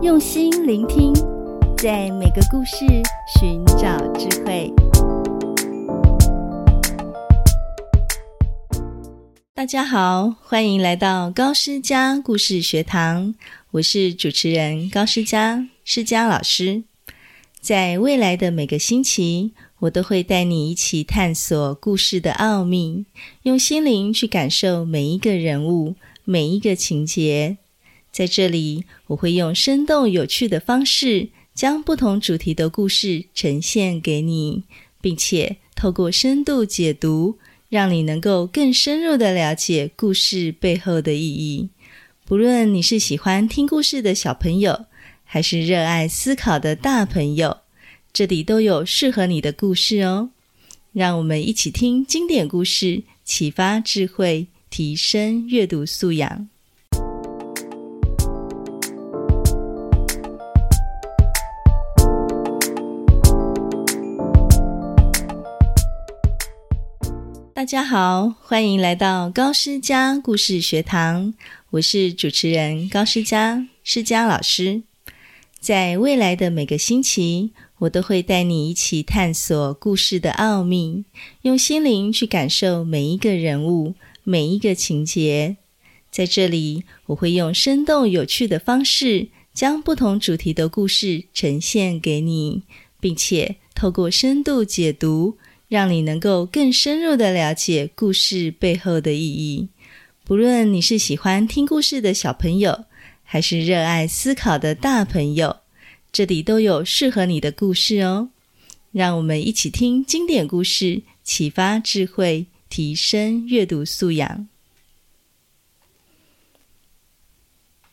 用心聆听，在每个故事寻找智慧。大家好，欢迎来到高诗佳故事学堂，我是主持人高诗佳，诗佳老师。在未来的每个星期，我都会带你一起探索故事的奥秘，用心灵去感受每一个人物、每一个情节。在这里，我会用生动有趣的方式，将不同主题的故事呈现给你，并且透过深度解读，让你能够更深入地了解故事背后的意义。不论你是喜欢听故事的小朋友，还是热爱思考的大朋友，这里都有适合你的故事哦。让我们一起听经典故事，启发智慧，提升阅读素养。大家好，欢迎来到高诗佳故事学堂，我是主持人高诗佳，诗佳老师。在未来的每个星期，我都会带你一起探索故事的奥秘，用心灵去感受每一个人物、每一个情节。在这里，我会用生动有趣的方式，将不同主题的故事呈现给你，并且透过深度解读，让你能够更深入的了解故事背后的意义。不论你是喜欢听故事的小朋友，还是热爱思考的大朋友，这里都有适合你的故事哦。让我们一起听经典故事，启发智慧，提升阅读素养。